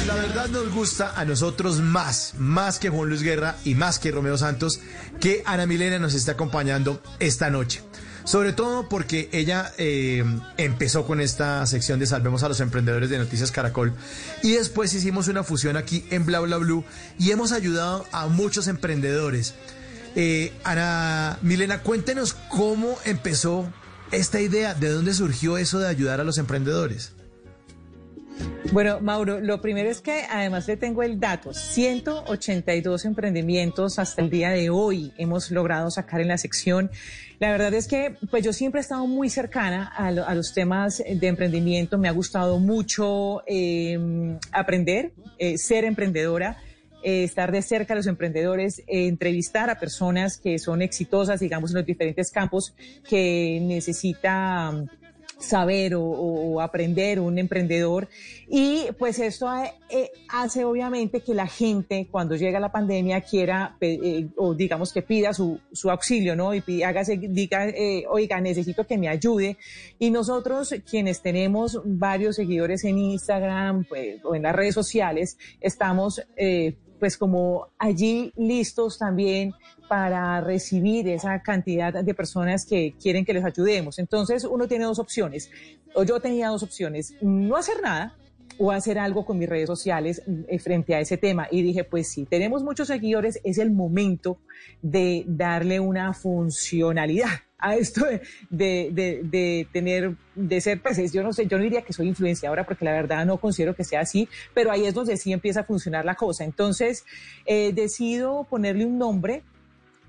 Pues la verdad nos gusta a nosotros más, más que Juan Luis Guerra y más que Romeo Santos, que Ana Milena nos está acompañando esta noche. Sobre todo porque ella eh, empezó con esta sección de Salvemos a los Emprendedores de Noticias Caracol y después hicimos una fusión aquí en Bla Bla Blue y hemos ayudado a muchos emprendedores. Eh, Ana Milena, cuéntenos cómo empezó esta idea, de dónde surgió eso de ayudar a los emprendedores. Bueno, Mauro, lo primero es que además le tengo el dato. 182 emprendimientos hasta el día de hoy hemos logrado sacar en la sección. La verdad es que pues yo siempre he estado muy cercana a, los temas de emprendimiento. Me ha gustado mucho em, aprender, eh, ser emprendedora. Eh, estar de cerca a los emprendedores, eh, entrevistar a personas que son exitosas, digamos, en los diferentes campos que necesita saber o, aprender un emprendedor. Y pues esto eh, hace obviamente que la gente cuando llega la pandemia quiera eh, o digamos que pida su, su auxilio, ¿no? Y hágase, diga, eh, oiga, necesito que me ayude. Y nosotros quienes tenemos varios seguidores en Instagram pues, o en las redes sociales, estamos pues como allí listos también para recibir esa cantidad de personas que quieren que les ayudemos. Entonces uno tiene dos opciones, o yo tenía dos opciones, no hacer nada o hacer algo con mis redes sociales eh, frente a ese tema. Y dije, pues sí, tenemos muchos seguidores, es el momento de darle una funcionalidad a esto de, de, tener, de ser, pues yo no sé, yo no diría que soy influenciadora porque la verdad no considero que sea así, pero ahí es donde sí empieza a funcionar la cosa. Entonces, eh, decido ponerle un nombre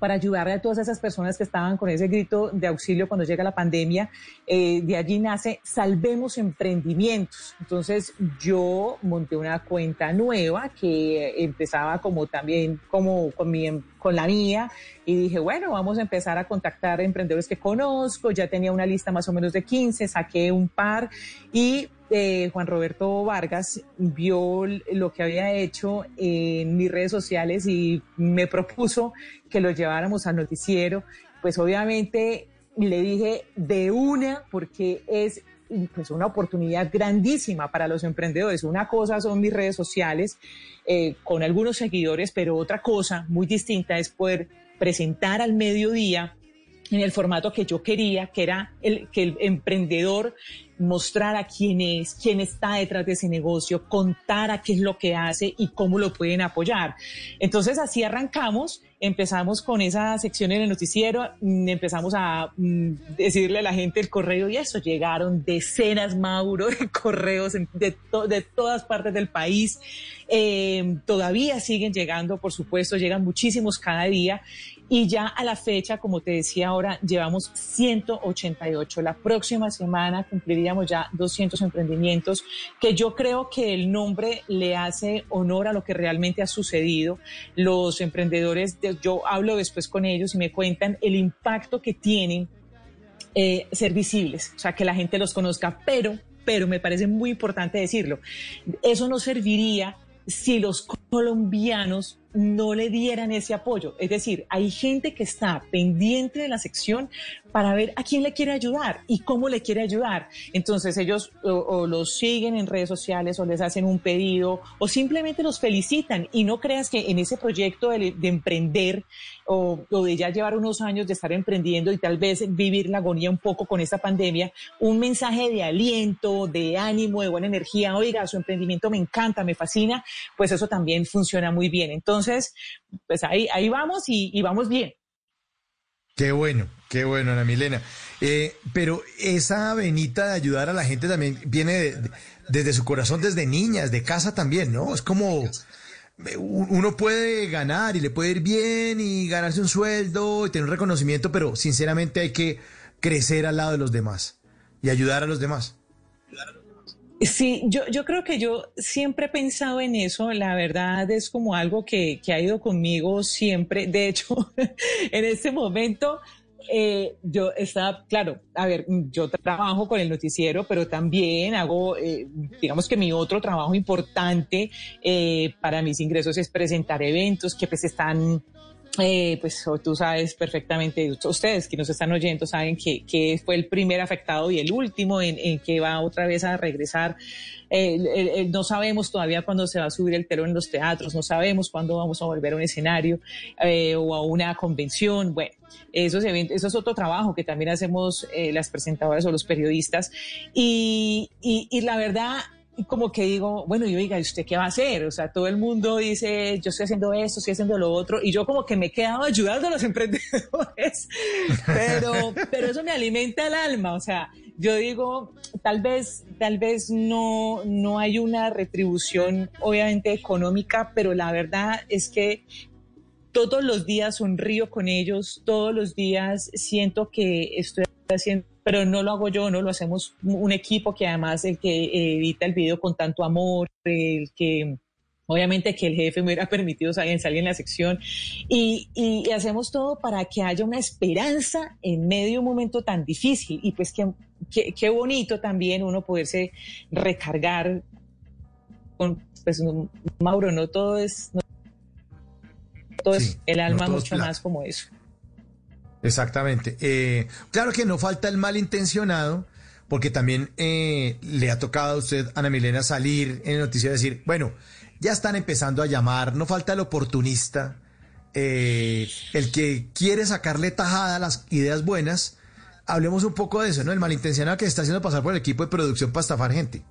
para ayudarle a todas esas personas que estaban con ese grito de auxilio cuando llega la pandemia. Eh, de allí nace Salvemos Emprendimientos. Entonces yo monté una cuenta nueva que empezaba como también como con, mi, con la mía y dije, bueno, vamos a empezar a contactar emprendedores que conozco. Ya tenía una lista más o menos de 15, saqué un par y eh, Juan Roberto Vargas vio lo que había hecho en mis redes sociales y me propuso que lo lleváramos al noticiero. Pues obviamente le dije de una porque es pues una oportunidad grandísima para los emprendedores. Una cosa son mis redes sociales eh, con algunos seguidores, pero otra cosa muy distinta es poder presentar al mediodía en el formato que yo quería, que era el que el emprendedor mostrar a quién es, quién está detrás de ese negocio, contar a qué es lo que hace y cómo lo pueden apoyar. Entonces así arrancamos, empezamos con esa sección en el noticiero, mm, empezamos a mm, decirle a la gente el correo y eso, llegaron decenas, Mauro, de correos de, de todas partes del país. Eh, todavía siguen llegando, por supuesto, llegan muchísimos cada día y ya a la fecha, como te decía ahora, llevamos 188. La próxima semana cumpliríamos ya 200 emprendimientos, que yo creo que el nombre le hace honor a lo que realmente ha sucedido. Los emprendedores, yo hablo después con ellos y me cuentan el impacto que tienen eh, ser visibles, o sea, que la gente los conozca, pero, pero me parece muy importante decirlo, eso no serviría si los colombianos no le dieran ese apoyo. Es decir, hay gente que está pendiente de la sección para ver a quién le quiere ayudar y cómo le quiere ayudar. Entonces ellos o, los siguen en redes sociales o les hacen un pedido o simplemente los felicitan y no creas que en ese proyecto de, emprender o, o, de ya llevar unos años de estar emprendiendo y tal vez vivir la agonía un poco con esta pandemia, un mensaje de aliento, de ánimo, de buena energía, oiga, su emprendimiento me encanta, me fascina, pues eso también funciona muy bien. Entonces, entonces, pues ahí, ahí vamos y, vamos bien. Qué bueno, qué bueno, Ana Milena. Eh, pero esa venita de ayudar a la gente también viene desde su corazón, desde niñas, de casa también, ¿no? Es como uno puede ganar y le puede ir bien y ganarse un sueldo y tener un reconocimiento, pero sinceramente hay que crecer al lado de los demás y ayudar a los demás. Sí, yo, yo creo que yo siempre he pensado en eso. La verdad es como algo que, que ha ido conmigo siempre. De hecho, en este momento eh, yo estaba, claro, a ver, yo trabajo con el noticiero, pero también hago, eh, digamos que mi otro trabajo importante eh, para mis ingresos es presentar eventos que pues están eh, pues tú sabes perfectamente, ustedes que nos están oyendo saben que, fue el primer afectado y el último en, que va otra vez a regresar. No sabemos todavía cuándo se va a subir el telón en los teatros, no sabemos cuándo vamos a volver a un escenario eh, o a una convención. Bueno, eso es, otro trabajo que también hacemos eh, las presentadoras o los periodistas. Y la verdad, como que digo, bueno, y oiga, ¿y usted qué va a hacer? O sea, todo el mundo dice, yo estoy haciendo esto, estoy haciendo lo otro, y yo como que me he quedado ayudando a los emprendedores, pero, pero eso me alimenta el alma, o sea, yo digo, tal vez, tal vez no, no hay una retribución, obviamente económica, pero la verdad es que todos los días sonrío con ellos, todos los días siento que estoy haciendo pero no lo hago yo, no lo hacemos un equipo que además el que edita el video con tanto amor, el que obviamente que el jefe me hubiera permitido salir, salir en la sección. Y, y, hacemos todo para que haya una esperanza en medio de un momento tan difícil. Y pues qué, qué, bonito también uno poderse recargar con, pues Mauro, no todo es, todo es el alma mucho más como eso. Exactamente. Eh, claro que no falta el malintencionado, porque también eh, le ha tocado a usted, Ana Milena, salir en el noticiero y decir, bueno, ya están empezando a llamar, no falta el oportunista, eh, el que quiere sacarle tajada a las ideas buenas. Hablemos un poco de eso, ¿no? El malintencionado que está haciendo pasar por el equipo de producción para estafar gente.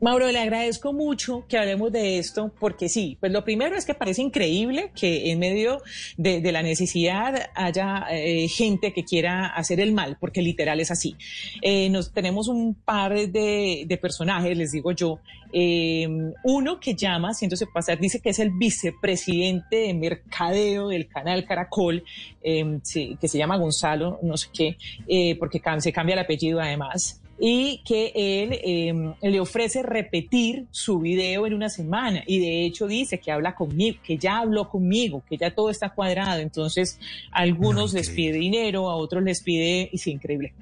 Mauro, le agradezco mucho que hablemos de esto, porque sí, pues lo primero es que parece increíble que en medio de, la necesidad haya eh, gente que quiera hacer el mal, porque literal es así. Eh, nos tenemos un par de, personajes, les digo yo. Em, uno que llama, haciéndose pasar, dice que es el vicepresidente de mercadeo del canal Caracol, em, que se llama Gonzalo, no sé qué, eh, porque se cambia el apellido además y que él em, le ofrece repetir su video en una semana y de hecho dice que habla conmigo, que ya habló conmigo, que ya todo está cuadrado. Entonces, a algunos les pide dinero, a otros les pide, y sí, increíble,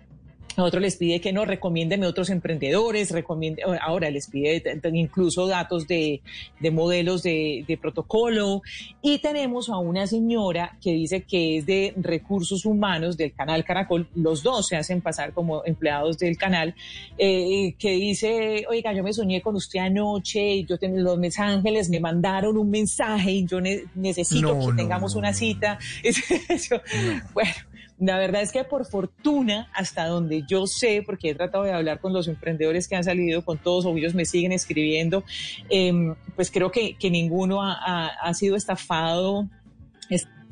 a otros les pide que no, recomiéndeme otros emprendedores, recomiende, ahora les pide incluso datos de, modelos de, protocolo. Y tenemos a una señora que dice que es de recursos humanos del canal Caracol, los dos se hacen pasar como empleados del canal, eh, que dice, oiga, yo me soñé con usted anoche, y yo tengo los mensajes, me mandaron un mensaje y yo necesito que tengamos una cita. bueno, la verdad es que por fortuna, hasta donde yo sé, porque he tratado de hablar con los emprendedores que han salido, con todos, o ellos me siguen escribiendo, em, pues creo que, que ninguno ha, ha sido estafado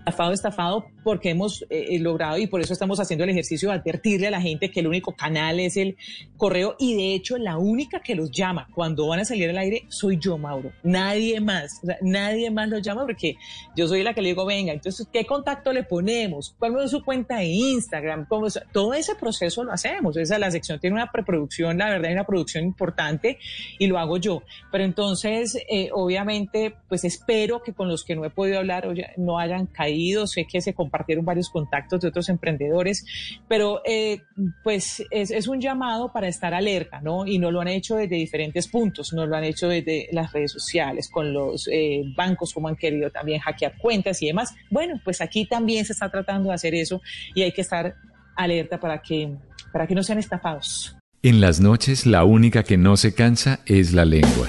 estafado, estafado, porque hemos eh, eh, logrado y por eso estamos haciendo el ejercicio de advertirle a la gente que el único canal es el correo y de hecho la única que los llama cuando van a salir al aire soy yo, Mauro. Nadie más, nadie más los llama porque yo soy la que le digo, venga, entonces, ¿qué contacto le ponemos? ¿Cuál es su cuenta de Instagram? ¿Cómo Todo ese proceso lo hacemos. Esa, la sección tiene una preproducción, la verdad, una producción importante y lo hago yo. Pero entonces, eh, obviamente, pues espero que con los que no he podido hablar no hayan caído sé que se compartieron varios contactos de otros emprendedores, pero eh, pues es, un llamado para estar alerta, ¿no? Y no lo han hecho desde diferentes puntos, no lo han hecho desde las redes sociales, con los eh, bancos como han querido también hackear cuentas y demás. Bueno, pues aquí también se está tratando de hacer eso y hay que estar alerta para que, para que no sean estafados. En las noches la única que no se cansa es la lengua.